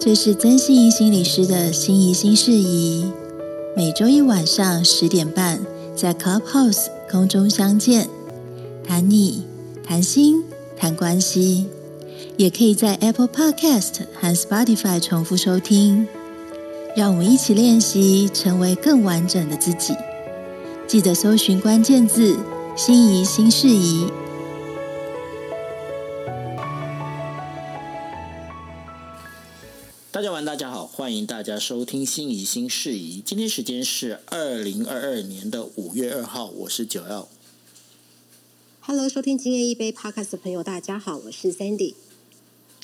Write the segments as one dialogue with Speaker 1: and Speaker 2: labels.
Speaker 1: 这是曾心怡心理师的心怡心事宜，每周一晚上十点半在 Clubhouse 空中相见，谈你谈心谈关系，也可以在 Apple Podcast 和 Spotify 重复收听。让我们一起练习，成为更完整的自己。记得搜寻关键字“心仪新事宜”。
Speaker 2: 大家晚，大家好，欢迎大家收听《心仪新事宜》。今天时间是二零二二年的五月二号，我是九耀。
Speaker 3: Hello，收听今夜一杯 Podcast 的朋友，大家好，我是 Sandy。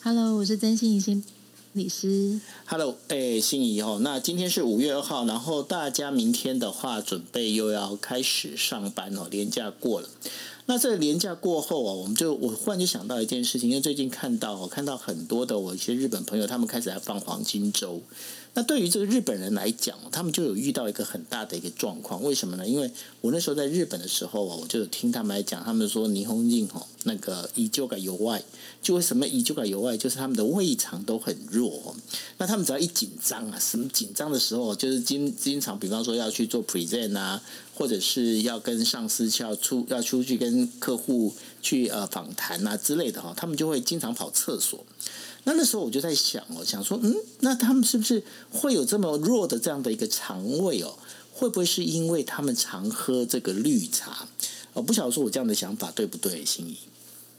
Speaker 1: Hello，我是曾心怡心理师。
Speaker 2: Hello，哎，心仪哦，那今天是五月二号，然后大家明天的话，准备又要开始上班哦，年假过了。那这个年假过后啊，我们就我忽然就想到一件事情，因为最近看到我看到很多的我一些日本朋友，他们开始在放黄金周。那对于这个日本人来讲，他们就有遇到一个很大的一个状况，为什么呢？因为我那时候在日本的时候啊，我就有听他们来讲，他们说霓虹镜哦，那个依旧感由外，就为什么依旧感由外，就是他们的胃肠都很弱、那他们只要一紧张啊，什么紧张的时候，就是经经常，比方说要去做 present 啊，或者是要跟上司要出要出去跟客户去呃访谈啊之类的哈、他们就会经常跑厕所。那那时候我就在想哦，想说，嗯，那他们是不是会有这么弱的这样的一个肠胃哦？会不会是因为他们常喝这个绿茶？我不晓得说我这样的想法对不对，心怡。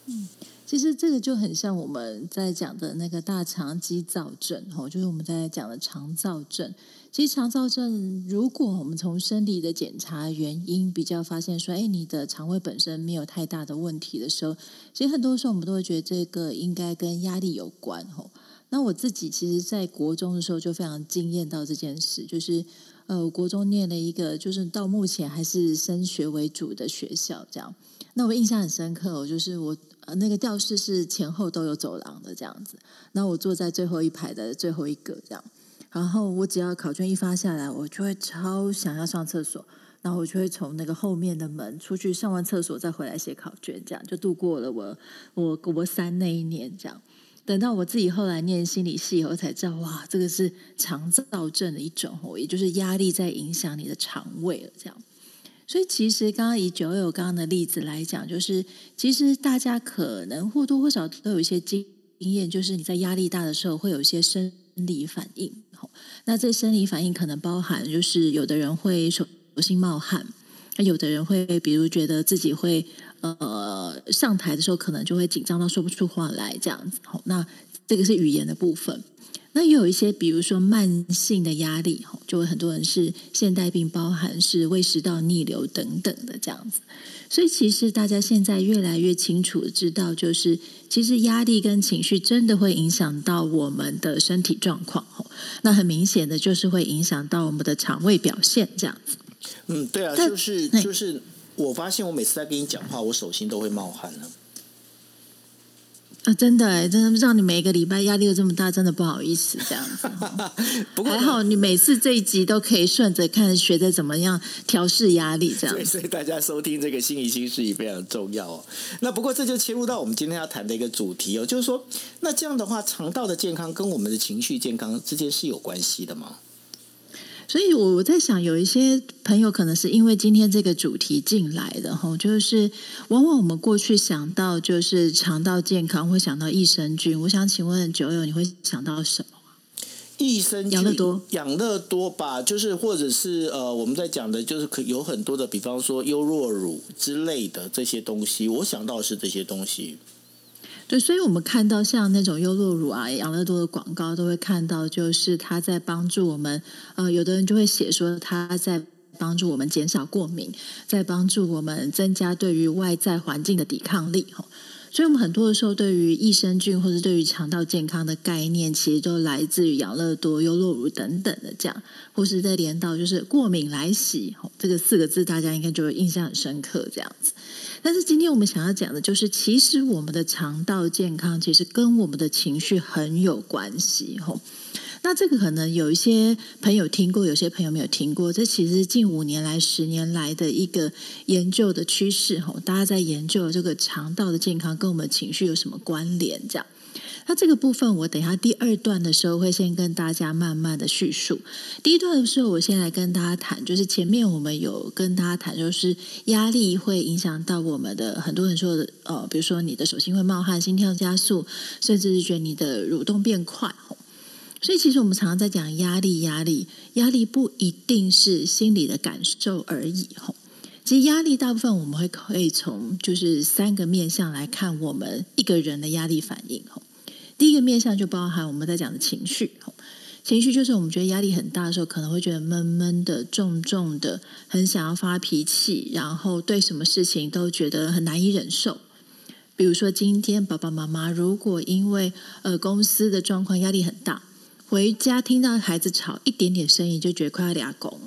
Speaker 2: 嗯？
Speaker 1: 其实这个就很像我们在讲的那个大肠肌躁症，哦，就是我们在讲的肠燥症。其实肠燥症，如果我们从生理的检查原因比较发现说，哎，你的肠胃本身没有太大的问题的时候，其实很多时候我们都会觉得这个应该跟压力有关，吼。那我自己其实，在国中的时候就非常惊艳到这件事，就是呃，国中念了一个，就是到目前还是升学为主的学校，这样。那我印象很深刻哦，就是我那个教室是前后都有走廊的这样子，那我坐在最后一排的最后一个这样，然后我只要考卷一发下来，我就会超想要上厕所，然后我就会从那个后面的门出去上完厕所再回来写考卷，这样就度过了我我国三那一年这样。等到我自己后来念心理系以后，才知道哇，这个是肠燥症的一种哦，也就是压力在影响你的肠胃了这样。所以其实刚刚以九友刚刚的例子来讲，就是其实大家可能或多或少都有一些经验，就是你在压力大的时候会有一些生生理反应。那这生理反应可能包含，就是有的人会手心冒汗，那有的人会比如觉得自己会呃上台的时候可能就会紧张到说不出话来这样子。好，那这个是语言的部分。那也有一些，比如说慢性的压力，就会很多人是现代病，包含是胃食道逆流等等的这样子。所以其实大家现在越来越清楚知道，就是其实压力跟情绪真的会影响到我们的身体状况。那很明显的就是会影响到我们的肠胃表现这样子。
Speaker 2: 嗯，对啊，
Speaker 1: 但
Speaker 2: 就是就是，我发现我每次在跟你讲话，我手心都会冒汗了。
Speaker 1: 啊，真的哎，真的让你每个礼拜压力都这么大，真的不好意思这样子。
Speaker 2: 不过
Speaker 1: 还好你每次这一集都可以顺着看，学着怎么样调试压力这样
Speaker 2: 对，
Speaker 1: 子。
Speaker 2: 所以大家收听这个心理心事也非常重要哦。那不过这就切入到我们今天要谈的一个主题哦，就是说，那这样的话，肠道的健康跟我们的情绪健康之间是有关系的吗？
Speaker 1: 所以我我在想，有一些朋友可能是因为今天这个主题进来的哈，就是往往我们过去想到就是肠道健康，会想到益生菌。我想请问九友，你会想到什么？
Speaker 2: 益生菌、
Speaker 1: 养乐多、
Speaker 2: 养乐多吧，就是或者是呃，我们在讲的，就是可有很多的，比方说优若乳之类的这些东西，我想到是这些东西。
Speaker 1: 对，所以我们看到像那种优酪乳啊、养乐多的广告，都会看到，就是它在帮助我们。呃，有的人就会写说，它在帮助我们减少过敏，在帮助我们增加对于外在环境的抵抗力。哈，所以我们很多的时候，对于益生菌或者对于肠道健康的概念，其实都来自于养乐多、优酪乳等等的这样，或是再连到就是过敏来袭，这个四个字大家应该就会印象很深刻这样子。但是今天我们想要讲的就是，其实我们的肠道健康其实跟我们的情绪很有关系，吼。那这个可能有一些朋友听过，有些朋友没有听过。这其实近五年来、十年来的一个研究的趋势，吼，大家在研究这个肠道的健康跟我们情绪有什么关联，这样。那这个部分，我等下第二段的时候会先跟大家慢慢的叙述。第一段的时候，我先来跟大家谈，就是前面我们有跟大家谈，就是压力会影响到我们的很多人说的，呃，比如说你的手心会冒汗、心跳加速，甚至是觉得你的蠕动变快。所以，其实我们常常在讲压力，压力，压力不一定是心理的感受而已。吼，其实压力大部分我们会可以从就是三个面向来看我们一个人的压力反应。吼。第一个面向就包含我们在讲的情绪，情绪就是我们觉得压力很大的时候，可能会觉得闷闷的、重重的，很想要发脾气，然后对什么事情都觉得很难以忍受。比如说，今天爸爸妈妈如果因为呃公司的状况压力很大，回家听到孩子吵一点点声音，就觉得快要俩拱。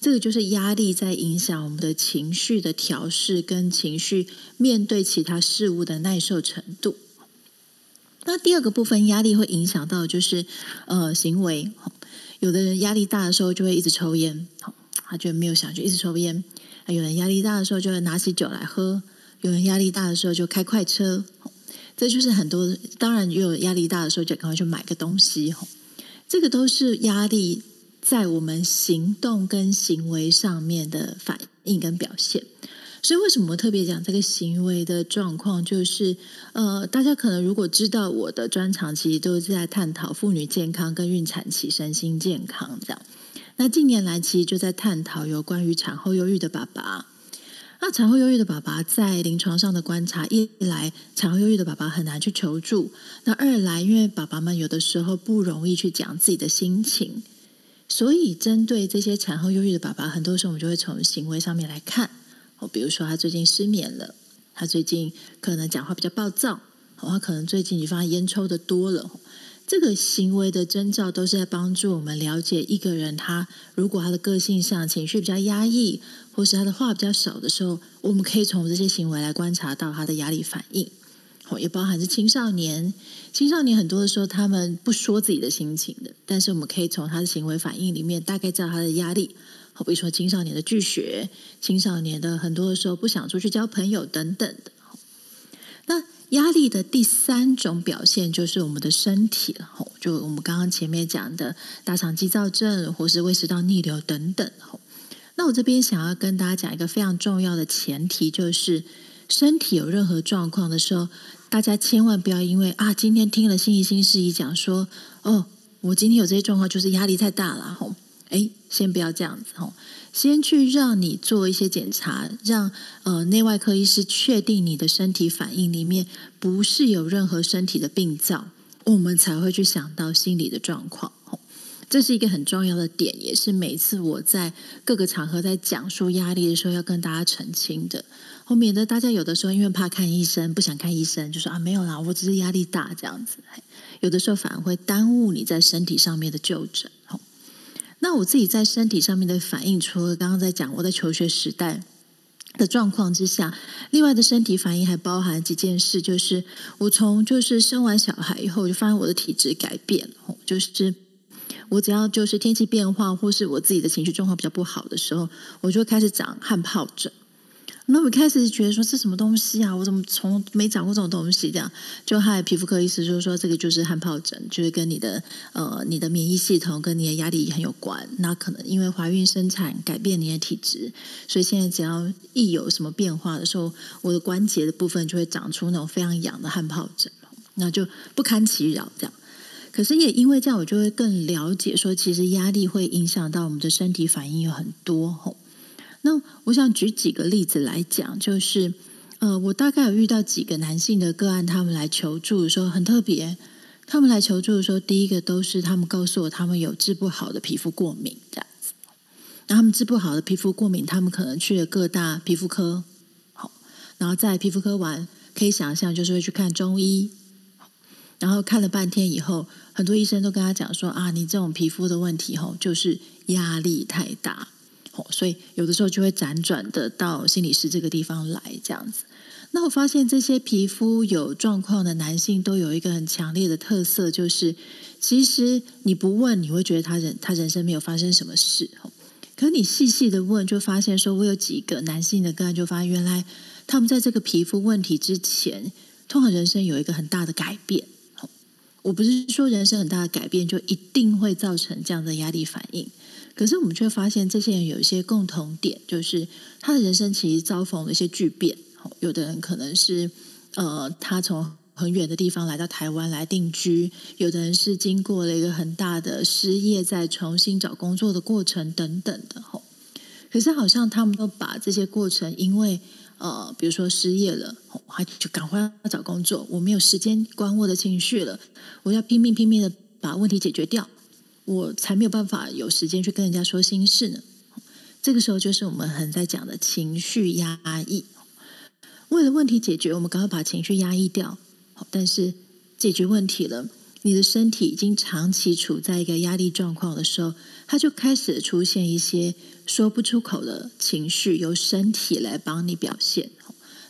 Speaker 1: 这个就是压力在影响我们的情绪的调试，跟情绪面对其他事物的耐受程度。那第二个部分，压力会影响到就是呃行为。有的人压力大的时候就会一直抽烟，他就没有想就一直抽烟；有人压力大的时候就会拿起酒来喝；有人压力大的时候就开快车。这就是很多，当然也有压力大的时候就赶快去买个东西。这个都是压力在我们行动跟行为上面的反应跟表现。所以，为什么特别讲这个行为的状况？就是，呃，大家可能如果知道我的专长，其实都是在探讨妇女健康跟孕产期身心健康这样。那近年来，其实就在探讨有关于产后忧郁的爸爸。那产后忧郁的爸爸在临床上的观察，一来产后忧郁的爸爸很难去求助；那二来，因为爸爸们有的时候不容易去讲自己的心情，所以针对这些产后忧郁的爸爸，很多时候我们就会从行为上面来看。哦，比如说他最近失眠了，他最近可能讲话比较暴躁，他可能最近你发现烟抽的多了，这个行为的征兆都是在帮助我们了解一个人，他如果他的个性上情绪比较压抑，或是他的话比较少的时候，我们可以从这些行为来观察到他的压力反应。也包含是青少年，青少年很多的时候他们不说自己的心情的，但是我们可以从他的行为反应里面大概知道他的压力。好比说青少年的拒学，青少年的很多的时候不想出去交朋友等等的。那压力的第三种表现就是我们的身体了，就我们刚刚前面讲的大肠肌躁症或是胃食道逆流等等。吼那我这边想要跟大家讲一个非常重要的前提，就是身体有任何状况的时候，大家千万不要因为啊今天听了心仪新事宜讲说，哦，我今天有这些状况，就是压力太大了，吼。哎，先不要这样子哦，先去让你做一些检查，让呃内外科医师确定你的身体反应里面不是有任何身体的病灶，我们才会去想到心理的状况。这是一个很重要的点，也是每次我在各个场合在讲述压力的时候要跟大家澄清的，后免得大家有的时候因为怕看医生，不想看医生，就说啊没有啦，我只是压力大这样子，有的时候反而会耽误你在身体上面的就诊。那我自己在身体上面的反应，除了刚刚在讲我在求学时代的状况之下，另外的身体反应还包含几件事，就是我从就是生完小孩以后，就发现我的体质改变，就是我只要就是天气变化或是我自己的情绪状况比较不好的时候，我就开始长汗疱疹。那我开始觉得说这什么东西啊？我怎么从没长过这种东西？这样就害皮肤科医师就说这个就是汗疱疹，就是跟你的呃你的免疫系统跟你的压力很有关。那可能因为怀孕生产改变你的体质，所以现在只要一有什么变化的时候，我的关节的部分就会长出那种非常痒的汗疱疹，那就不堪其扰这样。可是也因为这样，我就会更了解说，其实压力会影响到我们的身体反应有很多吼。那我想举几个例子来讲，就是呃，我大概有遇到几个男性的个案，他们来求助的时候很特别。他们来求助的时候，第一个都是他们告诉我，他们有治不好的皮肤过敏这样子。那他们治不好的皮肤过敏，他们可能去了各大皮肤科，好，然后在皮肤科完，可以想象就是会去看中医，然后看了半天以后，很多医生都跟他讲说啊，你这种皮肤的问题吼，就是压力太大。所以有的时候就会辗转的到心理师这个地方来这样子。那我发现这些皮肤有状况的男性都有一个很强烈的特色，就是其实你不问，你会觉得他人他人生没有发生什么事。可你细细的问，就发现说我有几个男性的个案，就发现原来他们在这个皮肤问题之前，通常人生有一个很大的改变。我不是说人生很大的改变就一定会造成这样的压力反应，可是我们却发现这些人有一些共同点，就是他的人生其实遭逢了一些巨变。有的人可能是呃，他从很远的地方来到台湾来定居；有的人是经过了一个很大的失业，再重新找工作的过程等等的。吼，可是好像他们都把这些过程，因为呃，比如说失业了，他就赶快要找工作，我没有时间管我的情绪了，我要拼命拼命的把问题解决掉，我才没有办法有时间去跟人家说心事呢。这个时候就是我们很在讲的情绪压抑。为了问题解决，我们赶快把情绪压抑掉。但是解决问题了，你的身体已经长期处在一个压力状况的时候，它就开始出现一些说不出口的情绪，由身体来帮你表现。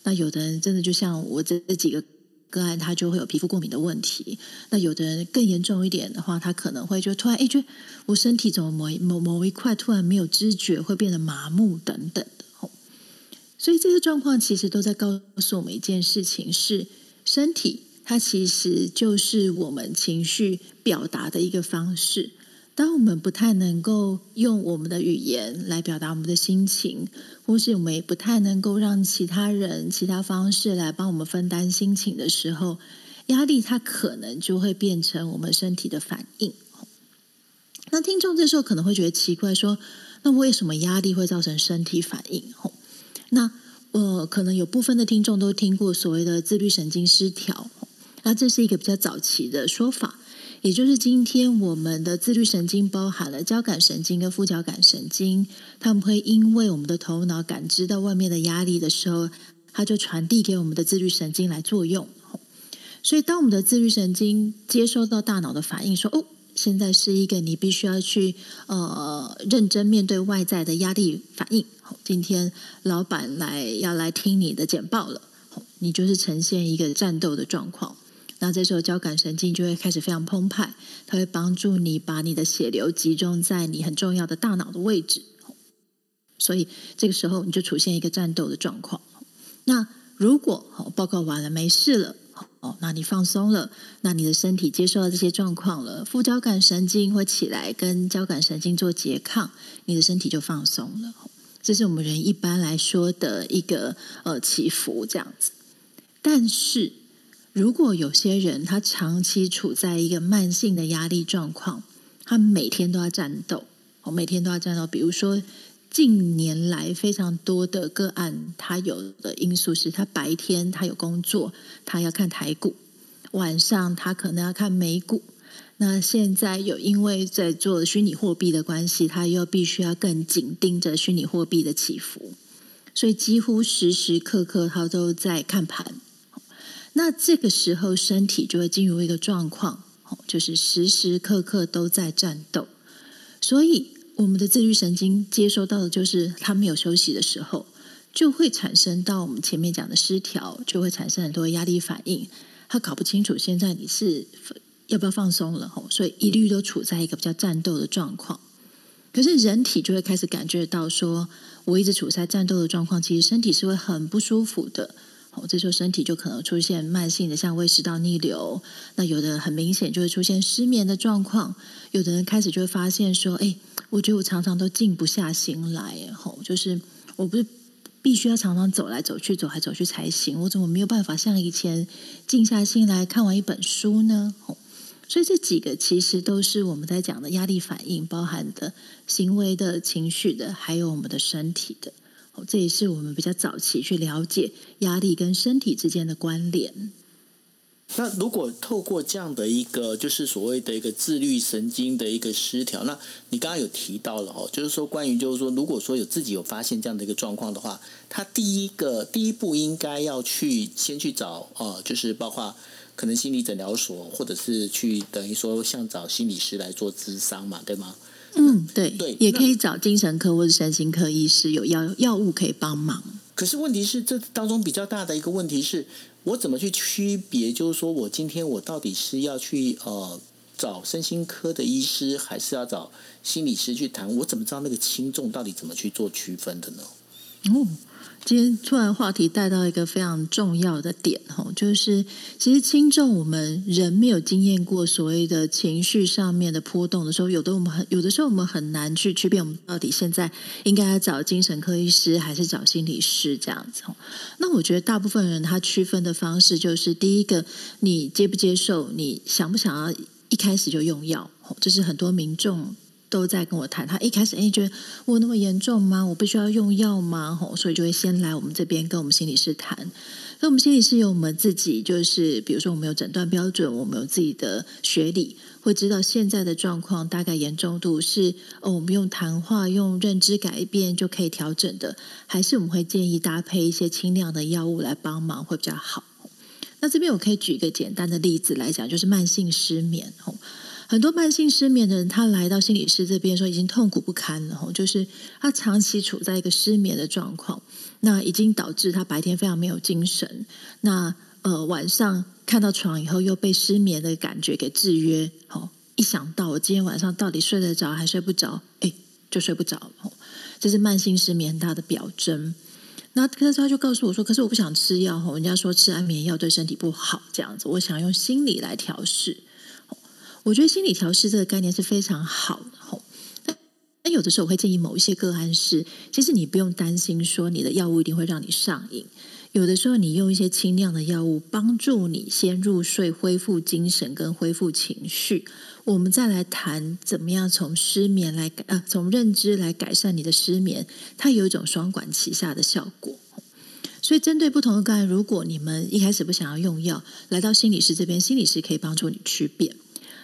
Speaker 1: 那有的人真的就像我这这几个个案，他就会有皮肤过敏的问题。那有的人更严重一点的话，他可能会就突然哎，觉得我身体怎么某某某一块突然没有知觉，会变得麻木等等的。所以这些状况其实都在告诉我们一件事情：是身体它其实就是我们情绪表达的一个方式。当我们不太能够用我们的语言来表达我们的心情，或是我们也不太能够让其他人其他方式来帮我们分担心情的时候，压力它可能就会变成我们身体的反应。那听众这时候可能会觉得奇怪，说：那为什么压力会造成身体反应？那呃，可能有部分的听众都听过所谓的自律神经失调，那这是一个比较早期的说法，也就是今天我们的自律神经包含了交感神经跟副交感神经，他们会因为我们的头脑感知到外面的压力的时候，它就传递给我们的自律神经来作用。所以，当我们的自律神经接收到大脑的反应，说哦。现在是一个你必须要去呃认真面对外在的压力反应。今天老板来要来听你的简报了，你就是呈现一个战斗的状况。那这时候交感神经就会开始非常澎湃，它会帮助你把你的血流集中在你很重要的大脑的位置。所以这个时候你就出现一个战斗的状况。那如果报告完了没事了。哦，那你放松了，那你的身体接受到这些状况了，副交感神经会起来跟交感神经做拮抗，你的身体就放松了。这是我们人一般来说的一个呃起伏这样子。但是如果有些人他长期处在一个慢性的压力状况，他每天都要战斗，我每天都要战斗，比如说。近年来非常多的个案，他有的因素是他白天他有工作，他要看台股；晚上他可能要看美股。那现在有因为在做虚拟货币的关系，他又必须要更紧盯着虚拟货币的起伏，所以几乎时时刻刻他都在看盘。那这个时候身体就会进入一个状况，就是时时刻刻都在战斗，所以。我们的自律神经接收到的就是他没有休息的时候，就会产生到我们前面讲的失调，就会产生很多压力反应。他搞不清楚现在你是要不要放松了，所以一律都处在一个比较战斗的状况。可是人体就会开始感觉到说，我一直处在战斗的状况，其实身体是会很不舒服的。哦，这时候身体就可能出现慢性的像胃食道逆流，那有的很明显就会出现失眠的状况。有的人开始就会发现说，哎。我觉得我常常都静不下心来，吼，就是我不是必须要常常走来走去、走来走去才行，我怎么没有办法像以前静下心来看完一本书呢？吼，所以这几个其实都是我们在讲的压力反应，包含的行为的情绪的，还有我们的身体的。这也是我们比较早期去了解压力跟身体之间的关联。
Speaker 2: 那如果透过这样的一个，就是所谓的一个自律神经的一个失调，那你刚刚有提到了哦，就是说关于就是说，如果说有自己有发现这样的一个状况的话，他第一个第一步应该要去先去找呃，就是包括可能心理诊疗所，或者是去等于说像找心理师来做咨商嘛，对吗？
Speaker 1: 嗯，对对，也可以找精神科或者身心科医师，有药药物可以帮忙。
Speaker 2: 可是问题是，这当中比较大的一个问题是。我怎么去区别？就是说我今天我到底是要去呃找身心科的医师，还是要找心理师去谈？我怎么知道那个轻重到底怎么去做区分的呢？
Speaker 1: 哦，今天突然话题带到一个非常重要的点哈，就是其实轻重我们人没有经验过所谓的情绪上面的波动的时候，有的我们很有的时候我们很难去区别我们到底现在应该要找精神科医师还是找心理师这样子。那我觉得大部分人他区分的方式就是第一个，你接不接受，你想不想要一开始就用药，这是很多民众。都在跟我谈，他一开始哎觉得我那么严重吗？我必须要用药吗？吼，所以就会先来我们这边跟我们心理师谈。那我们心理师有我们自己，就是比如说我们有诊断标准，我们有自己的学理，会知道现在的状况大概严重度是哦，我们用谈话、用认知改变就可以调整的，还是我们会建议搭配一些轻量的药物来帮忙会比较好。那这边我可以举一个简单的例子来讲，就是慢性失眠吼。很多慢性失眠的人，他来到心理师这边说已经痛苦不堪了，吼，就是他长期处在一个失眠的状况，那已经导致他白天非常没有精神，那呃晚上看到床以后又被失眠的感觉给制约，吼，一想到我今天晚上到底睡得着还睡不着，哎，就睡不着，吼，这是慢性失眠很大的表征。那可是他就告诉我说，可是我不想吃药，吼，人家说吃安眠药对身体不好，这样子，我想用心理来调试。我觉得心理调试这个概念是非常好的吼。那有的时候我会建议某一些个案是，其实你不用担心说你的药物一定会让你上瘾。有的时候你用一些轻量的药物帮助你先入睡、恢复精神跟恢复情绪，我们再来谈怎么样从失眠来改呃从认知来改善你的失眠，它有一种双管齐下的效果。所以针对不同的个案，如果你们一开始不想要用药，来到心理师这边，心理师可以帮助你区别。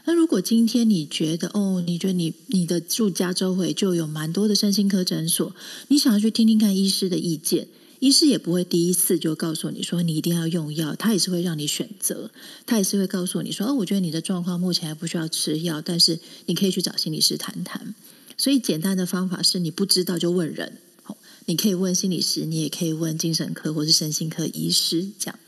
Speaker 1: 那如果今天你觉得哦，你觉得你你的住家周围就有蛮多的身心科诊所，你想要去听听看医师的意见，医师也不会第一次就告诉你说你一定要用药，他也是会让你选择，他也是会告诉你说哦，我觉得你的状况目前还不需要吃药，但是你可以去找心理师谈谈。所以简单的方法是你不知道就问人，你可以问心理师，你也可以问精神科或是身心科医师这样。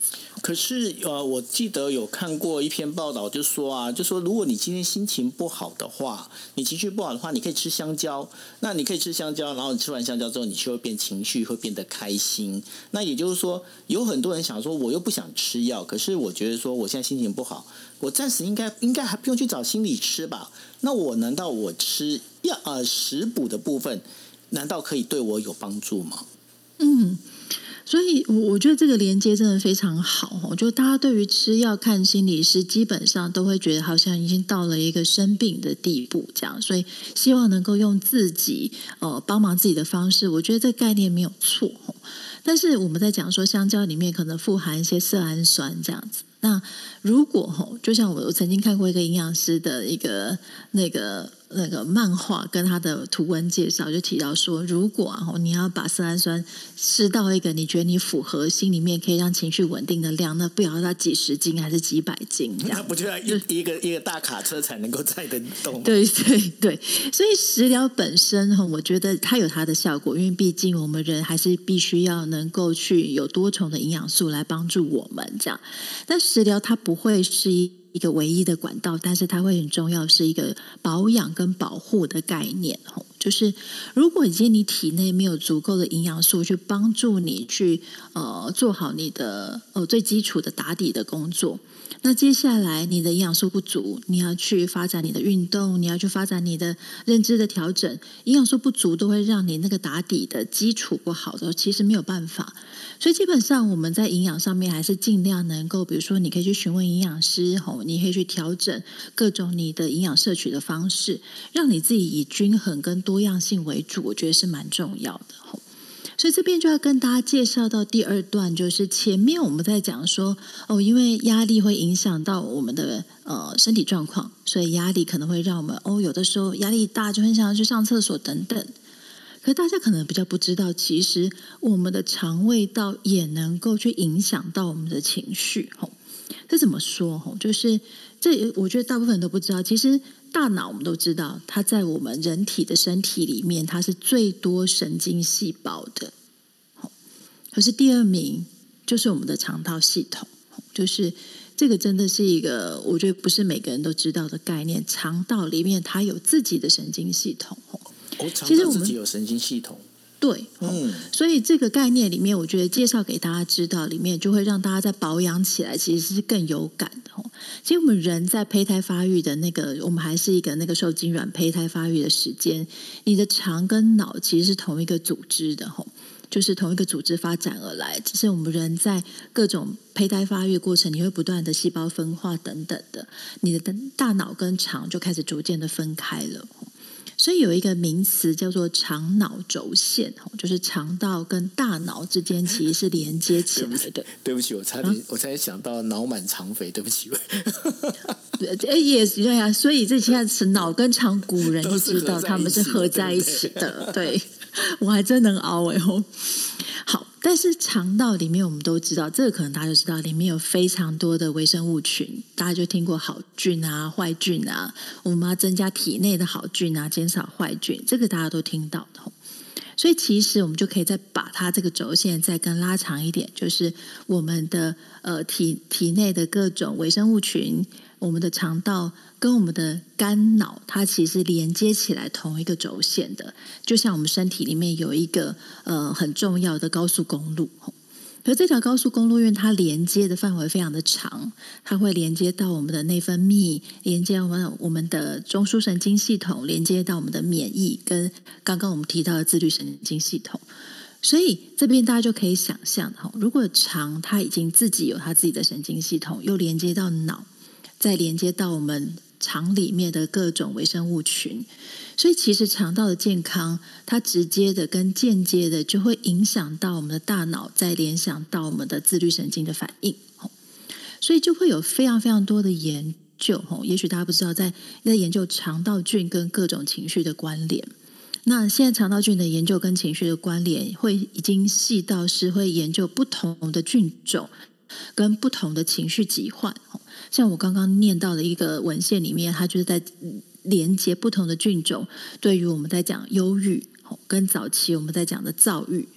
Speaker 2: 可是呃，我记得有看过一篇报道，就说啊，就说如果你今天心情不好的话，你情绪不好的话，你可以吃香蕉。那你可以吃香蕉，然后你吃完香蕉之后，你就会变情绪，会变得开心。那也就是说，有很多人想说，我又不想吃药，可是我觉得说，我现在心情不好，我暂时应该应该还不用去找心理吃吧？那我难道我吃药呃食补的部分？难道可以对我有帮助吗？
Speaker 1: 嗯，所以，我我觉得这个连接真的非常好哦。就大家对于吃药看心理师，基本上都会觉得好像已经到了一个生病的地步，这样。所以，希望能够用自己呃帮忙自己的方式，我觉得这概念没有错。但是，我们在讲说香蕉里面可能富含一些色氨酸这样子。那如果吼，就像我我曾经看过一个营养师的一个那个。那个漫画跟他的图文介绍就提到说，如果啊你要把色氨酸吃到一个你觉得你符合心里面可以让情绪稳定的量，那不要它几十斤还是几百斤，
Speaker 2: 那不就要一一个一个大卡车才能够载得动？
Speaker 1: 对对对，所以食疗本身哈，我觉得它有它的效果，因为毕竟我们人还是必须要能够去有多重的营养素来帮助我们这样，但食疗它不会是一。一个唯一的管道，但是它会很重要，是一个保养跟保护的概念。就是如果已经你体内没有足够的营养素去帮助你去呃做好你的呃最基础的打底的工作，那接下来你的营养素不足，你要去发展你的运动，你要去发展你的认知的调整，营养素不足都会让你那个打底的基础不好的，其实没有办法。所以基本上我们在营养上面还是尽量能够，比如说你可以去询问营养师，吼，你可以去调整各种你的营养摄取的方式，让你自己以均衡跟多样性为主，我觉得是蛮重要的，吼。所以这边就要跟大家介绍到第二段，就是前面我们在讲说，哦，因为压力会影响到我们的呃身体状况，所以压力可能会让我们哦有的时候压力大就很想要去上厕所等等。可大家可能比较不知道，其实我们的肠胃道也能够去影响到我们的情绪。吼，这怎么说？吼，就是这，我觉得大部分人都不知道。其实大脑我们都知道，它在我们人体的身体里面，它是最多神经细胞的。可是第二名就是我们的肠道系统。就是这个真的是一个，我觉得不是每个人都知道的概念。肠道里面它有自己的神经系统。
Speaker 2: 其实我们自己有神经系统，
Speaker 1: 对，嗯，所以这个概念里面，我觉得介绍给大家知道，里面就会让大家在保养起来其实是更有感的。其实我们人在胚胎发育的那个，我们还是一个那个受精卵胚胎发育的时间，你的肠跟脑其实是同一个组织的，吼，就是同一个组织发展而来。只是我们人在各种胚胎发育过程，你会不断的细胞分化等等的，你的大脑跟肠就开始逐渐的分开了。所以有一个名词叫做肠脑轴线，就是肠道跟大脑之间其实是连接起来的。
Speaker 2: 对不起，我差点我才想到脑满肠肥，对不起。
Speaker 1: 哎，也对呀。所以这现在是脑跟肠，古人就知道他们是合在一起的。对，我还真能熬哎吼。但是肠道里面，我们都知道，这个可能大家就知道，里面有非常多的微生物群。大家就听过好菌啊、坏菌啊，我们要增加体内的好菌啊，减少坏菌，这个大家都听到的。所以其实我们就可以再把它这个轴线再更拉长一点，就是我们的呃体体内的各种微生物群。我们的肠道跟我们的肝脑，它其实连接起来同一个轴线的，就像我们身体里面有一个呃很重要的高速公路。可这条高速公路，因为它连接的范围非常的长，它会连接到我们的内分泌，连接我们我们的中枢神经系统，连接到我们的免疫，跟刚刚我们提到的自律神经系统。所以这边大家就可以想象哈，如果肠它已经自己有它自己的神经系统，又连接到脑。再连接到我们肠里面的各种微生物群，所以其实肠道的健康，它直接的跟间接的就会影响到我们的大脑，再联想到我们的自律神经的反应。所以就会有非常非常多的研究。也许大家不知道，在在研究肠道菌跟各种情绪的关联。那现在肠道菌的研究跟情绪的关联，会已经细到是会研究不同的菌种跟不同的情绪疾患。像我刚刚念到的一个文献里面，它就是在连接不同的菌种，对于我们在讲忧郁，跟早期我们在讲的躁郁，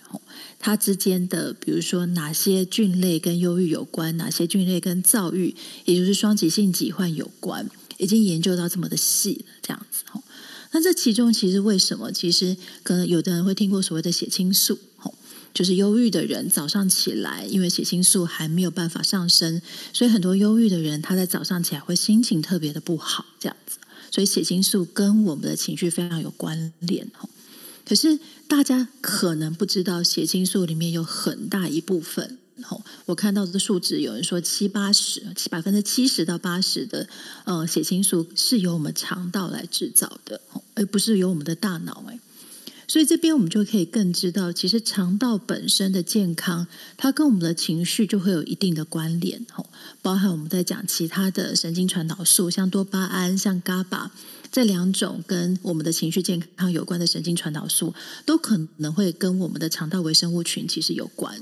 Speaker 1: 它之间的，比如说哪些菌类跟忧郁有关，哪些菌类跟躁郁，也就是双极性疾患有关，已经研究到这么的细了，这样子。那这其中其实为什么？其实可能有的人会听过所谓的血清素。就是忧郁的人早上起来，因为血清素还没有办法上升，所以很多忧郁的人他在早上起来会心情特别的不好，这样子。所以血清素跟我们的情绪非常有关联可是大家可能不知道，血清素里面有很大一部分我看到的数字有人说七八十，百分之七十到八十的呃血清素是由我们肠道来制造的，而不是由我们的大脑哎。所以这边我们就可以更知道，其实肠道本身的健康，它跟我们的情绪就会有一定的关联。吼，包含我们在讲其他的神经传导素，像多巴胺、像 GABA 这两种跟我们的情绪健康有关的神经传导素，都可能会跟我们的肠道微生物群其实有关。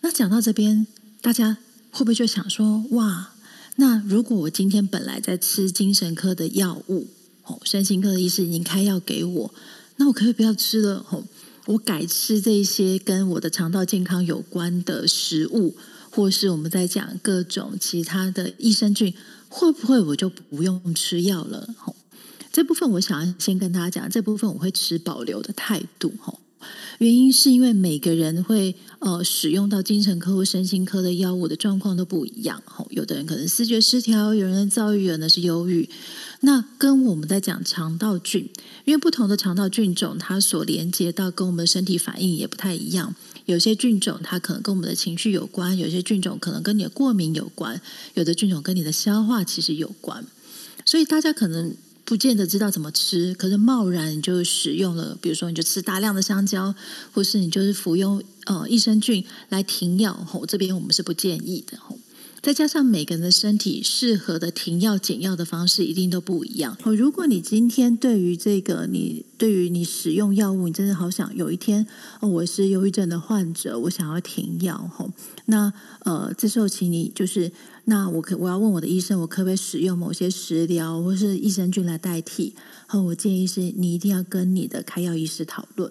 Speaker 1: 那讲到这边，大家会不会就想说，哇，那如果我今天本来在吃精神科的药物，哦，身心科的医师已经开药给我。那我可以不要吃了吼，我改吃这些跟我的肠道健康有关的食物，或是我们在讲各种其他的益生菌，会不会我就不用吃药了？吼，这部分我想要先跟大家讲，这部分我会持保留的态度吼。原因是因为每个人会呃使用到精神科或身心科的药物的状况都不一样吼，有的人可能视觉失调，有人躁郁，有人是忧郁。那跟我们在讲肠道菌，因为不同的肠道菌种，它所连接到跟我们身体反应也不太一样。有些菌种它可能跟我们的情绪有关，有些菌种可能跟你的过敏有关，有的菌种跟你的消化其实有关。所以大家可能不见得知道怎么吃，可是贸然就使用了，比如说你就吃大量的香蕉，或是你就是服用呃益生菌来停药，吼，这边我们是不建议的，吼。再加上每个人的身体适合的停药减药的方式一定都不一样。哦，如果你今天对于这个，你对于你使用药物，你真的好想有一天，哦，我是忧郁症的患者，我想要停药，吼，那呃，这时候请你就是，那我可我要问我的医生，我可不可以使用某些食疗或是益生菌来代替？哦，我建议是你一定要跟你的开药医师讨论。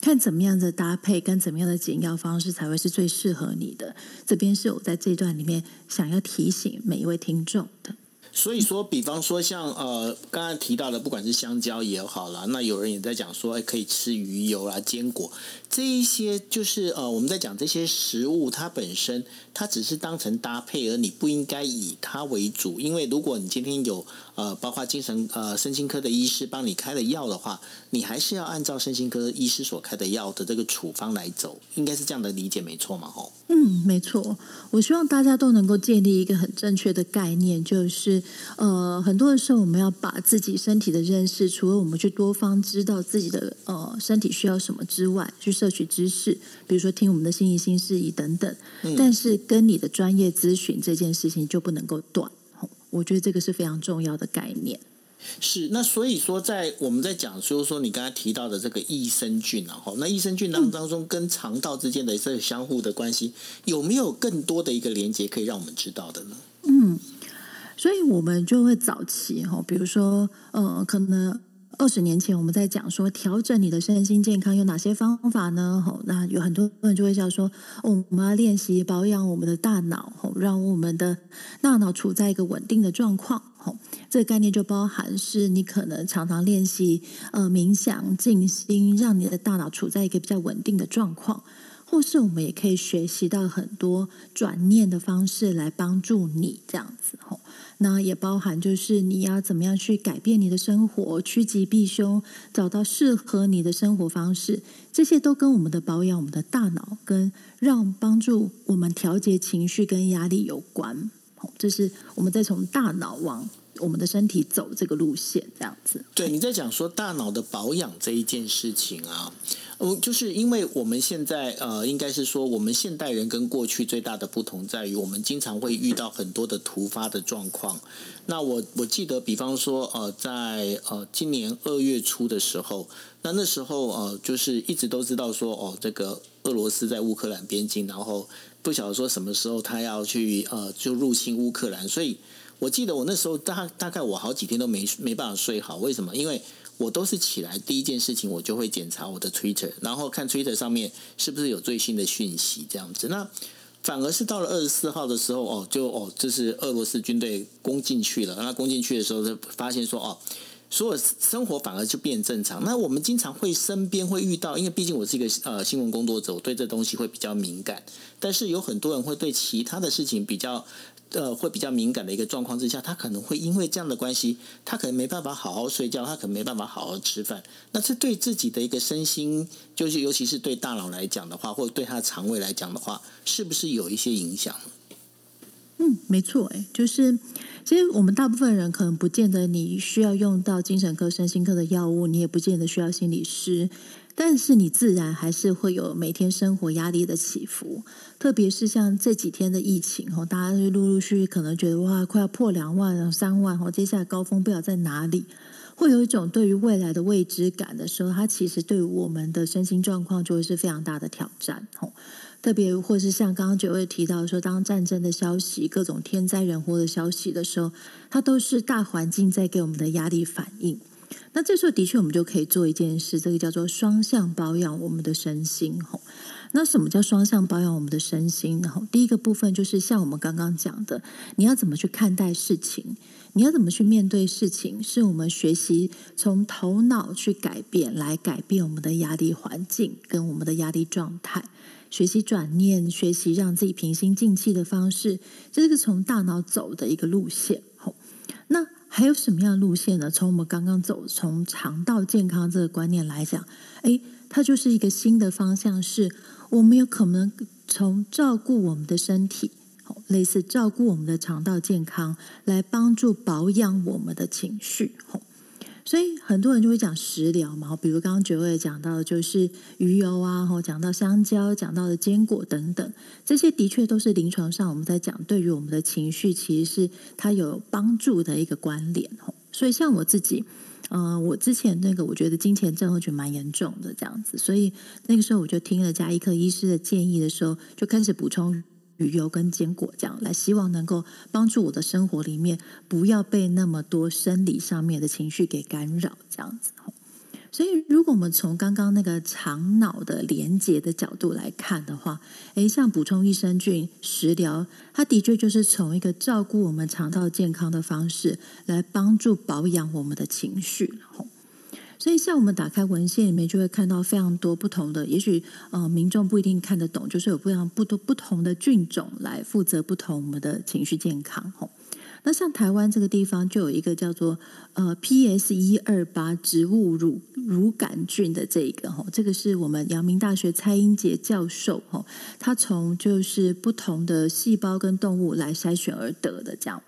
Speaker 1: 看怎么样的搭配跟怎么样的减药方式才会是最适合你的。这边是我在这段里面想要提醒每一位听众的。
Speaker 2: 所以说，比方说像呃，刚刚提到的，不管是香蕉也好啦，那有人也在讲说，哎，可以吃鱼油啊、坚果这一些，就是呃，我们在讲这些食物，它本身它只是当成搭配，而你不应该以它为主，因为如果你今天有呃，包括精神呃、身心科的医师帮你开的药的话，你还是要按照身心科医师所开的药的这个处方来走，应该是这样的理解没错嘛？吼。
Speaker 1: 嗯，没错。我希望大家都能够建立一个很正确的概念，就是呃，很多的时候我们要把自己身体的认识，除了我们去多方知道自己的呃身体需要什么之外，去摄取知识，比如说听我们的心仪心事宜等等。但是跟你的专业咨询这件事情就不能够断。我觉得这个是非常重要的概念。
Speaker 2: 是，那所以说，在我们在讲，就是说你刚才提到的这个益生菌啊，哈，那益生菌当当中跟肠道之间的这个相互的关系，有没有更多的一个连接可以让我们知道的呢？
Speaker 1: 嗯，所以我们就会早期哈，比如说，呃，可能二十年前我们在讲说调整你的身心健康有哪些方法呢？吼，那有很多人就会想说，哦我们要练习保养我们的大脑，吼，让我们的大脑处在一个稳定的状况。吼，这个概念就包含是你可能常常练习呃冥想静心，让你的大脑处在一个比较稳定的状况，或是我们也可以学习到很多转念的方式来帮助你这样子。吼，那也包含就是你要怎么样去改变你的生活，趋吉避凶，找到适合你的生活方式，这些都跟我们的保养我们的大脑，跟让帮助我们调节情绪跟压力有关。这是我们在从大脑往我们的身体走这个路线，这样子。
Speaker 2: 对，你在讲说大脑的保养这一件事情啊，嗯，就是因为我们现在呃，应该是说我们现代人跟过去最大的不同在于，我们经常会遇到很多的突发的状况。那我我记得，比方说呃，在呃今年二月初的时候，那那时候呃，就是一直都知道说哦，这个俄罗斯在乌克兰边境，然后。不晓得说什么时候他要去呃，就入侵乌克兰，所以我记得我那时候大大概我好几天都没没办法睡好，为什么？因为我都是起来第一件事情我就会检查我的 Twitter，然后看 Twitter 上面是不是有最新的讯息这样子。那反而是到了二十四号的时候，哦，就哦，这是俄罗斯军队攻进去了。那攻进去的时候，就发现说哦。所有生活反而就变正常。那我们经常会身边会遇到，因为毕竟我是一个呃新闻工作者，我对这东西会比较敏感。但是有很多人会对其他的事情比较呃会比较敏感的一个状况之下，他可能会因为这样的关系，他可能没办法好好睡觉，他可能没办法好好吃饭。那这对自己的一个身心，就是尤其是对大脑来讲的话，或者对他的肠胃来讲的话，是不是有一些影响？
Speaker 1: 嗯，没错，哎，就是。其实我们大部分人可能不见得你需要用到精神科、身心科的药物，你也不见得需要心理师，但是你自然还是会有每天生活压力的起伏，特别是像这几天的疫情哦，大家就陆陆续续可能觉得哇，快要破两万、三万哦，接下来高峰不知道在哪里，会有一种对于未来的未知感的时候，它其实对我们的身心状况就会是非常大的挑战哦。特别或是像刚刚九位提到说，当战争的消息、各种天灾人祸的消息的时候，它都是大环境在给我们的压力反应。那这时候的确，我们就可以做一件事，这个叫做双向保养我们的身心。吼，那什么叫双向保养我们的身心？然后第一个部分就是像我们刚刚讲的，你要怎么去看待事情，你要怎么去面对事情，是我们学习从头脑去改变，来改变我们的压力环境跟我们的压力状态。学习转念，学习让自己平心静气的方式，这是从大脑走的一个路线。吼，那还有什么样的路线呢？从我们刚刚走，从肠道健康这个观念来讲，哎，它就是一个新的方向，是我们有可能从照顾我们的身体，类似照顾我们的肠道健康，来帮助保养我们的情绪。所以很多人就会讲食疗嘛，比如刚刚九位讲到，就是鱼油啊，后讲到香蕉，讲到的坚果等等，这些的确都是临床上我们在讲，对于我们的情绪，其实是它有帮助的一个关联。所以像我自己，嗯，我之前那个我觉得金钱症候群蛮严重的这样子，所以那个时候我就听了加医科医师的建议的时候，就开始补充。鱼油跟坚果这样来，希望能够帮助我的生活里面不要被那么多生理上面的情绪给干扰，这样子。所以，如果我们从刚刚那个肠脑的连接的角度来看的话，诶，像补充益生菌、食疗，它的确就是从一个照顾我们肠道健康的方式来帮助保养我们的情绪。所以，像我们打开文献里面，就会看到非常多不同的，也许呃，民众不一定看得懂，就是有不一样不多不同的菌种来负责不同我们的情绪健康。吼。那像台湾这个地方，就有一个叫做呃 PS 一二八植物乳乳杆菌的这一个哈，这个是我们阳明大学蔡英杰教授哈，他从就是不同的细胞跟动物来筛选而得的这样。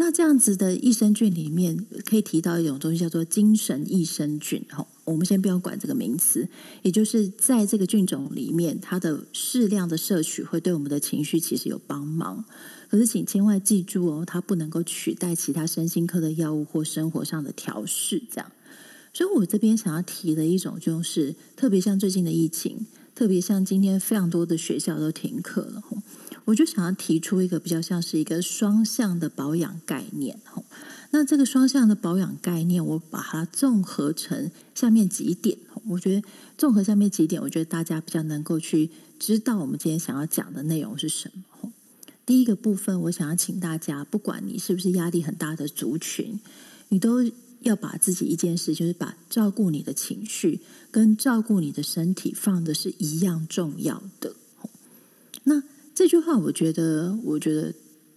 Speaker 1: 那这样子的益生菌里面，可以提到一种东西叫做精神益生菌哈。我们先不要管这个名词，也就是在这个菌种里面，它的适量的摄取会对我们的情绪其实有帮忙。可是，请千万记住哦，它不能够取代其他身心科的药物或生活上的调试。这样，所以我这边想要提的一种，就是特别像最近的疫情，特别像今天非常多的学校都停课了，我就想要提出一个比较像是一个双向的保养概念。那这个双向的保养概念，我把它综合成下面几点。我觉得综合下面几点，我觉得大家比较能够去知道我们今天想要讲的内容是什么。第一个部分，我想要请大家，不管你是不是压力很大的族群，你都要把自己一件事，就是把照顾你的情绪跟照顾你的身体放的是一样重要的。那这句话，我觉得，我觉得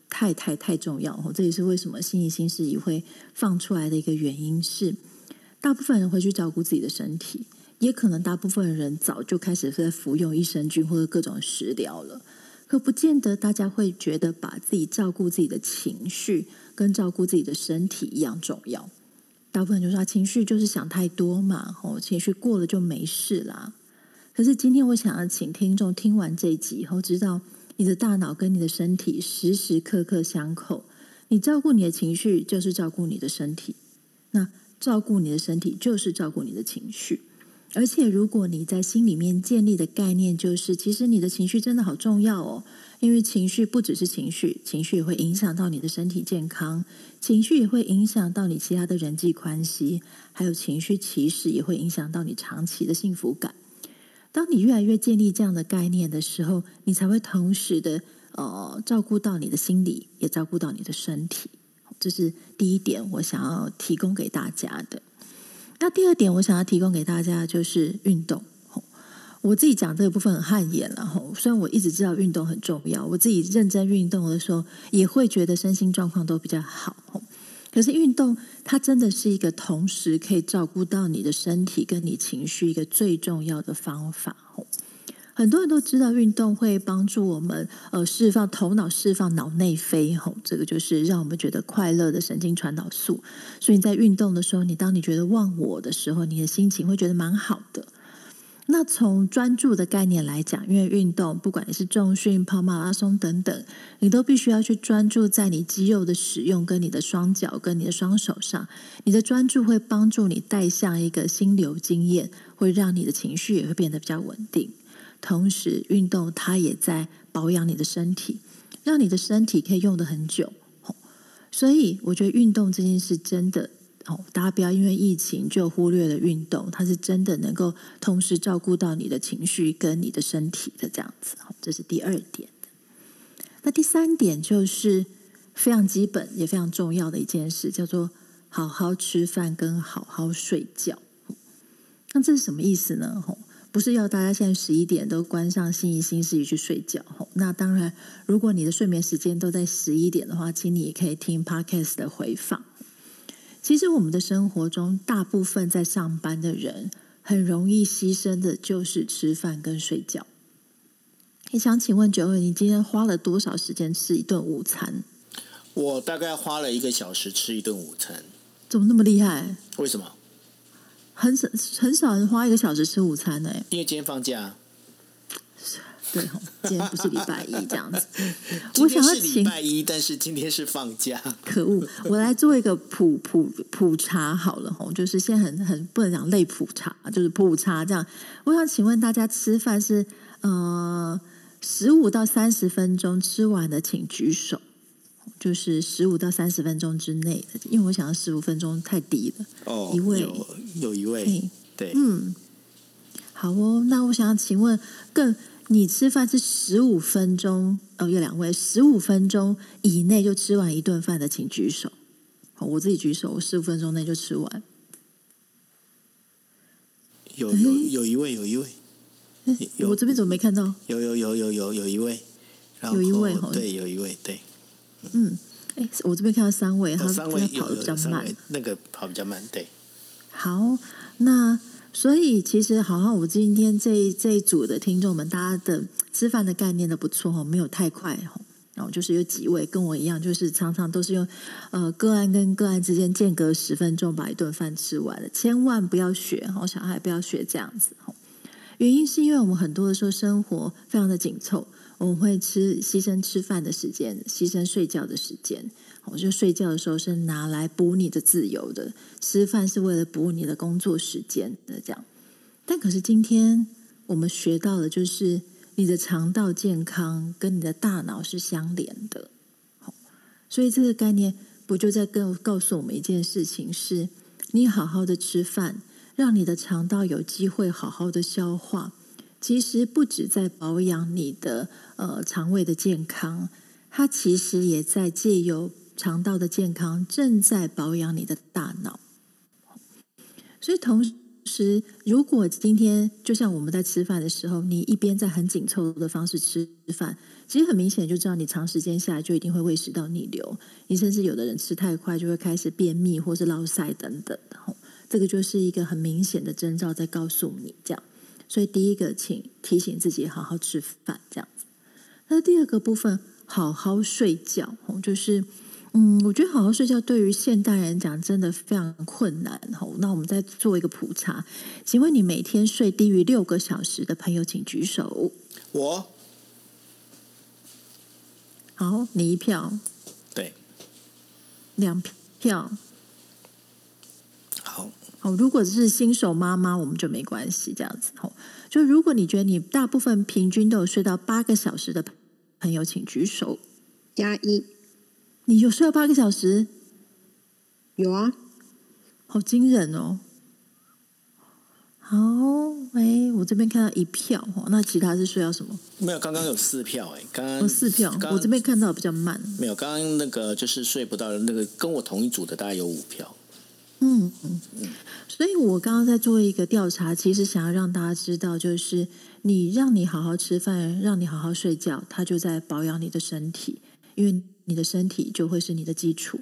Speaker 1: 太太太重要。这也是为什么心理心事仪会放出来的一个原因是，大部分人会去照顾自己的身体，也可能大部分人早就开始在服用益生菌或者各种食疗了。可不见得大家会觉得把自己照顾自己的情绪跟照顾自己的身体一样重要。大部分就说情绪就是想太多嘛，哦，情绪过了就没事啦。可是今天我想要请听众听完这一集以后，知道你的大脑跟你的身体时时刻刻相扣。你照顾你的情绪，就是照顾你的身体；那照顾你的身体，就是照顾你的情绪。而且，如果你在心里面建立的概念就是，其实你的情绪真的好重要哦，因为情绪不只是情绪，情绪也会影响到你的身体健康，情绪也会影响到你其他的人际关系，还有情绪其实也会影响到你长期的幸福感。当你越来越建立这样的概念的时候，你才会同时的呃照顾到你的心理，也照顾到你的身体。这是第一点，我想要提供给大家的。那第二点，我想要提供给大家就是运动。我自己讲这个部分很汗颜了。吼，虽然我一直知道运动很重要，我自己认真运动的时候，也会觉得身心状况都比较好。可是运动它真的是一个同时可以照顾到你的身体跟你情绪一个最重要的方法。很多人都知道运动会帮助我们呃释放头脑释放脑内啡吼，这个就是让我们觉得快乐的神经传导素。所以在运动的时候，你当你觉得忘我的时候，你的心情会觉得蛮好的。那从专注的概念来讲，因为运动不管你是重训、跑马拉松等等，你都必须要去专注在你肌肉的使用跟你的双脚跟你的双手上。你的专注会帮助你带向一个心流经验，会让你的情绪也会变得比较稳定。同时，运动它也在保养你的身体，让你的身体可以用的很久。所以，我觉得运动这件事真的哦，大家不要因为疫情就忽略了运动，它是真的能够同时照顾到你的情绪跟你的身体的这样子。这是第二点。那第三点就是非常基本也非常重要的一件事，叫做好好吃饭跟好好睡觉。那这是什么意思呢？不是要大家现在十一点都关上心仪心事仪去睡觉那当然，如果你的睡眠时间都在十一点的话，请你也可以听 podcast 的回放。其实我们的生活中，大部分在上班的人，很容易牺牲的就是吃饭跟睡觉。你想请问九位，你今天花了多少时间吃一顿午餐？
Speaker 2: 我大概花了一个小时吃一顿午餐。
Speaker 1: 怎么那么厉害？
Speaker 2: 为什么？
Speaker 1: 很少很少人花一个小时吃午餐呢，
Speaker 2: 因为今天放假。
Speaker 1: 对，今天不是礼拜一这样子。
Speaker 2: 我想要请礼拜一，但是今天是放假。
Speaker 1: 可恶！我来做一个普普普查好了吼，就是现在很很不能讲类普查，就是普查这样。我想请问大家，吃饭是呃十五到三十分钟吃完的，请举手。就是十五到三十分钟之内，因为我想要十五分钟太低了。
Speaker 2: 哦，
Speaker 1: 一位
Speaker 2: 有有一位，对，
Speaker 1: 嗯，好哦。那我想要请问，更你吃饭是十五分钟？哦，有两位，十五分钟以内就吃完一顿饭的，请举手。好，我自己举手，我十五分钟内就吃完。
Speaker 2: 有有有一位，有一位，
Speaker 1: 我这边怎么没看到？
Speaker 2: 有有有有有有一位，
Speaker 1: 有一位哦
Speaker 2: 对，有一位，对，
Speaker 1: 嗯，哎，我这边看到三位，他
Speaker 2: 有三位
Speaker 1: 他跑的比较慢。，
Speaker 2: 那个跑比较慢，对，
Speaker 1: 好，那所以其实好像我今天这一这一组的听众们，大家的吃饭的概念都不错哦，没有太快哦。然后就是有几位跟我一样，就是常常都是用呃个案跟个案之间间隔十分钟把一顿饭吃完了，千万不要学哦，小孩不要学这样子哦。原因是因为我们很多的时候生活非常的紧凑，我们会吃牺牲吃饭的时间，牺牲睡觉的时间。我就睡觉的时候是拿来补你的自由的，吃饭是为了补你的工作时间的这样。但可是今天我们学到的就是你的肠道健康跟你的大脑是相连的，好所以这个概念不就在告告诉我们一件事情是：你好好的吃饭，让你的肠道有机会好好的消化。其实不止在保养你的呃肠胃的健康，它其实也在借由肠道的健康，正在保养你的大脑。所以同时，如果今天就像我们在吃饭的时候，你一边在很紧凑的方式吃饭，其实很明显就知道你长时间下来就一定会胃食道逆流，你甚至有的人吃太快就会开始便秘或是落腮等等。这个就是一个很明显的征兆，在告诉你这样。所以第一个，请提醒自己好好吃饭，这样子。那第二个部分，好好睡觉，哦，就是，嗯，我觉得好好睡觉对于现代人讲真的非常困难，吼。那我们再做一个普查，请问你每天睡低于六个小时的朋友，请举手。
Speaker 2: 我
Speaker 1: 好，你一票，
Speaker 2: 对，
Speaker 1: 两票。
Speaker 2: 好，
Speaker 1: 好，如果是新手妈妈，我们就没关系，这样子。吼，就如果你觉得你大部分平均都有睡到八个小时的朋友，请举手。
Speaker 3: 加一
Speaker 1: 你有睡到八个小时？
Speaker 3: 有啊，
Speaker 1: 好惊人哦！好，哎，我这边看到一票哦，那其他是睡到什么？
Speaker 2: 没有，刚刚有四票哎，刚刚
Speaker 1: 哦，四票。
Speaker 2: 刚
Speaker 1: 我这边看到比较慢。
Speaker 2: 没有，刚刚那个就是睡不到的那个，跟我同一组的大概有五票。
Speaker 1: 嗯嗯，所以我刚刚在做一个调查，其实想要让大家知道，就是你让你好好吃饭，让你好好睡觉，它就在保养你的身体，因为你的身体就会是你的基础。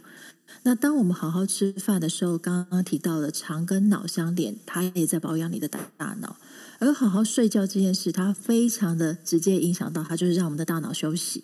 Speaker 1: 那当我们好好吃饭的时候，刚刚提到了肠跟脑相连，它也在保养你的大大脑。而好好睡觉这件事，它非常的直接影响到，它就是让我们的大脑休息。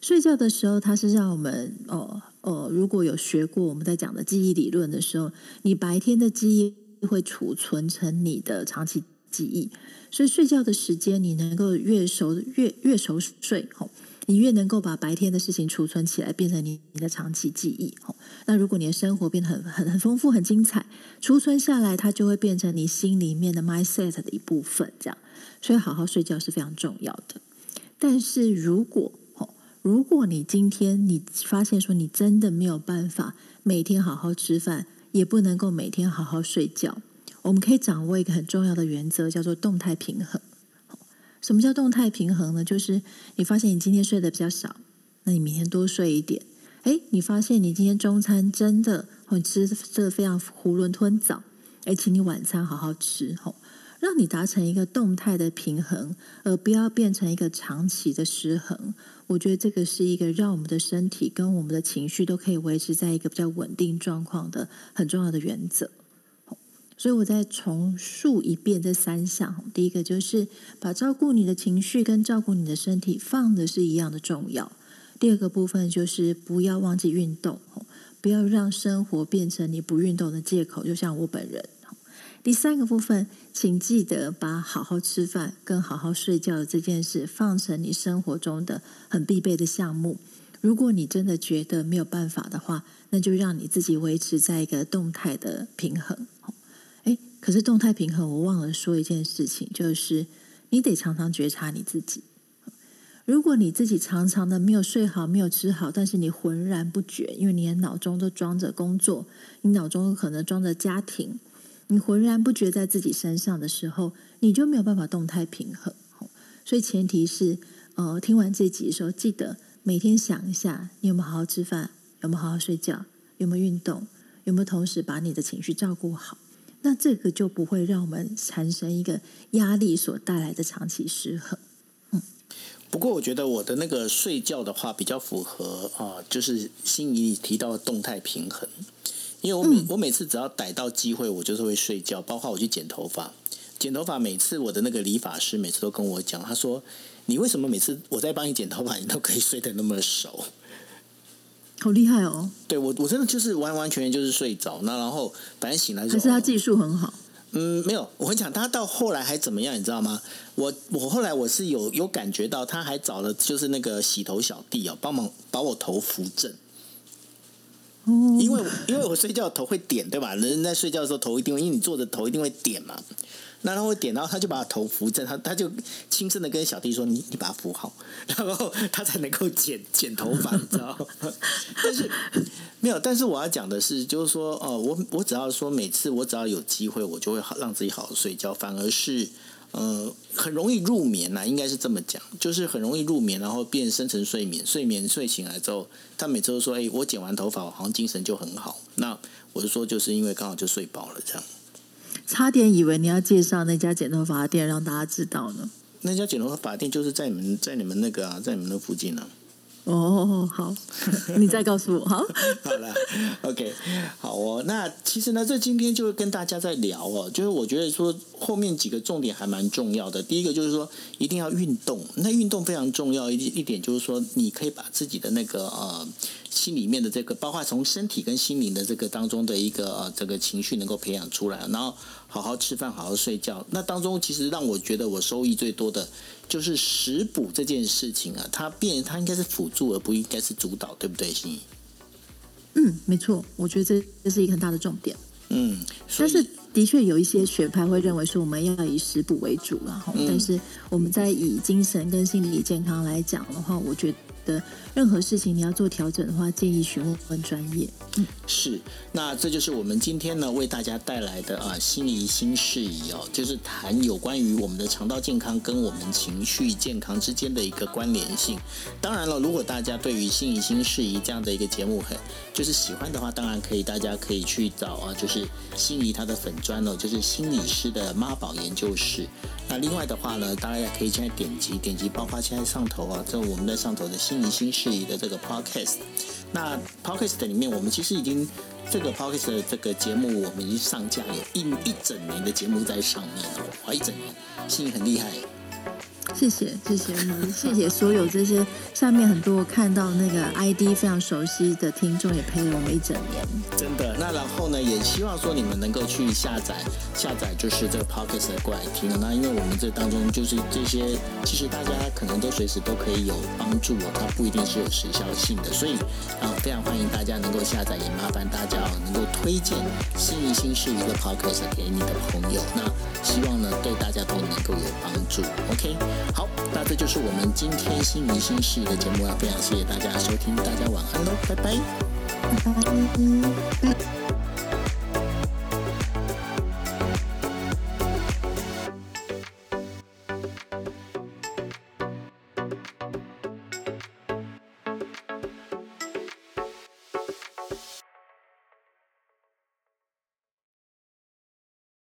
Speaker 1: 睡觉的时候，它是让我们哦哦，如果有学过我们在讲的记忆理论的时候，你白天的记忆会储存成你的长期记忆，所以睡觉的时间你能够越熟越越熟睡吼，你越能够把白天的事情储存起来，变成你你的长期记忆吼。那如果你的生活变得很很很丰富、很精彩，储存下来，它就会变成你心里面的 mindset 的一部分。这样，所以好好睡觉是非常重要的。但是如果如果你今天你发现说你真的没有办法每天好好吃饭，也不能够每天好好睡觉，我们可以掌握一个很重要的原则，叫做动态平衡。什么叫动态平衡呢？就是你发现你今天睡得比较少，那你明天多睡一点。哎，你发现你今天中餐真的你吃吃的非常囫囵吞枣，哎，请你晚餐好好吃吼。让你达成一个动态的平衡，而不要变成一个长期的失衡。我觉得这个是一个让我们的身体跟我们的情绪都可以维持在一个比较稳定状况的很重要的原则。所以我再重述一遍这三项：第一个就是把照顾你的情绪跟照顾你的身体放的是一样的重要；第二个部分就是不要忘记运动，不要让生活变成你不运动的借口。就像我本人。第三个部分，请记得把好好吃饭跟好好睡觉这件事放成你生活中的很必备的项目。如果你真的觉得没有办法的话，那就让你自己维持在一个动态的平衡。哎，可是动态平衡，我忘了说一件事情，就是你得常常觉察你自己。如果你自己常常的没有睡好、没有吃好，但是你浑然不觉，因为你的脑中都装着工作，你脑中可能装着家庭。你浑然不觉在自己身上的时候，你就没有办法动态平衡。所以前提是，呃，听完这集的时候，记得每天想一下，你有没有好好吃饭，有没有好好睡觉，有没有运动，有没有同时把你的情绪照顾好。那这个就不会让我们产生一个压力所带来的长期失衡。
Speaker 2: 嗯，不过我觉得我的那个睡觉的话比较符合啊，就是心仪提到的动态平衡。因为我每我每次只要逮到机会，我就是会睡觉。包括我去剪头发，剪头发每次我的那个理发师每次都跟我讲，他说：“你为什么每次我在帮你剪头发，你都可以睡得那么熟？”
Speaker 1: 好厉害哦！
Speaker 2: 对我，我真的就是完完全全就是睡着。那然后反正醒来
Speaker 1: 可是他技术很好。
Speaker 2: 嗯，没有，我很讲他到后来还怎么样，你知道吗？我我后来我是有有感觉到，他还找了就是那个洗头小弟哦，帮忙把我头扶正。哦，因为因为我睡觉头会点，对吧？人在睡觉的时候头一定会，因为你坐着头一定会点嘛。那他会点，然后他就把头扶正，他他就轻声的跟小弟说：“你你把它扶好，然后他才能够剪剪头发，你知道？”但是没有，但是我要讲的是，就是说，哦，我我只要说每次我只要有机会，我就会好让自己好好睡觉，反而是呃很容易入眠呐，应该是这么讲，就是很容易入眠，然后变深层睡眠，睡眠睡醒来之后，他每次都说：“哎，我剪完头发，好像精神就很好。”那我就说，就是因为刚好就睡饱了这样。
Speaker 1: 差点以为你要介绍那家剪头发店让大家知道呢。
Speaker 2: 那家剪头发店就是在你们在你们那个啊，在你们那附近呢。
Speaker 1: 哦，好，你再告诉我。好，
Speaker 2: 好了，OK，好哦。那其实呢，这今天就跟大家在聊哦，就是我觉得说后面几个重点还蛮重要的。第一个就是说一定要运动，那运动非常重要一一点就是说，你可以把自己的那个呃。心里面的这个，包括从身体跟心灵的这个当中的一个呃这个情绪能够培养出来，然后好好吃饭，好好睡觉。那当中其实让我觉得我收益最多的就是食补这件事情啊，它变它应该是辅助而不应该是主导，对不对，心怡？
Speaker 1: 嗯，没错，我觉得这这是一个很大的重点。
Speaker 2: 嗯，
Speaker 1: 但是的确有一些学派会认为说我们要以食补为主，然后但是我们在以精神跟心理健康来讲的话，我觉得。任何事情你要做调整的话，建议询问问专业。嗯，
Speaker 2: 是。那这就是我们今天呢为大家带来的啊心仪新事宜哦，就是谈有关于我们的肠道健康跟我们情绪健康之间的一个关联性。当然了，如果大家对于心仪新事宜这样的一个节目很就是喜欢的话，当然可以，大家可以去找啊，就是心仪他的粉砖哦，就是心理师的妈宝研究室。那另外的话呢，大家也可以现在点击点击，包括现在上头啊，这我们在上头的心仪新事宜的这个 podcast。那 podcast 里面，我们其实已经这个 podcast 的这个节目，我们已经上架有一一整年的节目在上面了，哇，一整年，心仪很厉害。
Speaker 1: 谢谢谢谢谢谢所有这些下面很多看到那个 ID 非常熟悉的听众，也陪了我们一整年。
Speaker 2: 真的，那然后呢，也希望说你们能够去下载下载，就是这个 Podcast 过来听。那因为我们这当中就是这些，其实大家可能都随时都可以有帮助哦，它不一定是有时效性的，所以啊，非常欢迎大家能够下载，也麻烦大家哦能够推荐新一新是一个 Podcast 给你的朋友。那希望呢，对大家都能够有帮助。OK。好，那这就是我们今天新明星系的节目了，非常谢谢大家收听，大家晚安喽，拜拜，
Speaker 1: 拜拜。